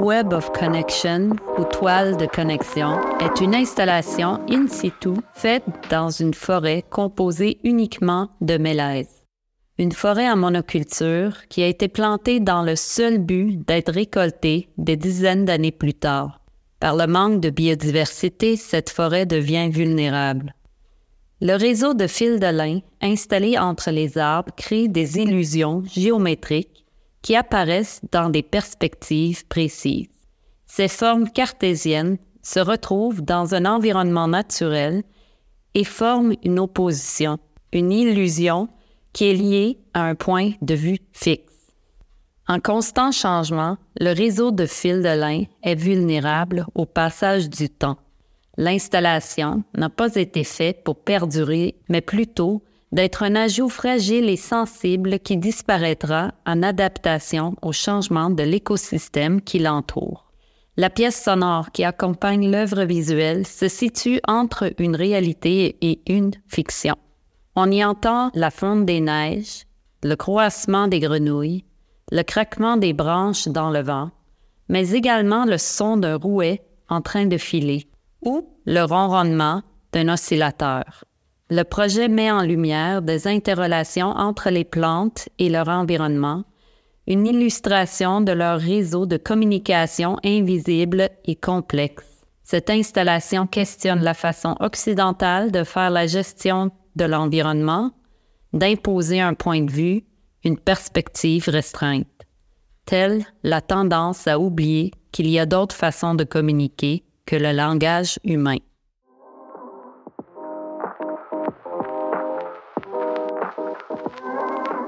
Web of Connection ou toile de connexion est une installation in situ faite dans une forêt composée uniquement de mélèzes. Une forêt en monoculture qui a été plantée dans le seul but d'être récoltée des dizaines d'années plus tard. Par le manque de biodiversité, cette forêt devient vulnérable. Le réseau de fils de lin installé entre les arbres crée des illusions géométriques qui apparaissent dans des perspectives précises. Ces formes cartésiennes se retrouvent dans un environnement naturel et forment une opposition, une illusion qui est liée à un point de vue fixe. En constant changement, le réseau de fils de lin est vulnérable au passage du temps. L'installation n'a pas été faite pour perdurer, mais plutôt d'être un ajout fragile et sensible qui disparaîtra en adaptation au changement de l'écosystème qui l'entoure. La pièce sonore qui accompagne l'œuvre visuelle se situe entre une réalité et une fiction. On y entend la fonte des neiges, le croassement des grenouilles, le craquement des branches dans le vent, mais également le son d'un rouet en train de filer ou le ronronnement d'un oscillateur. Le projet met en lumière des interrelations entre les plantes et leur environnement, une illustration de leur réseau de communication invisible et complexe. Cette installation questionne la façon occidentale de faire la gestion de l'environnement, d'imposer un point de vue, une perspective restreinte, telle la tendance à oublier qu'il y a d'autres façons de communiquer que le langage humain. Thank you.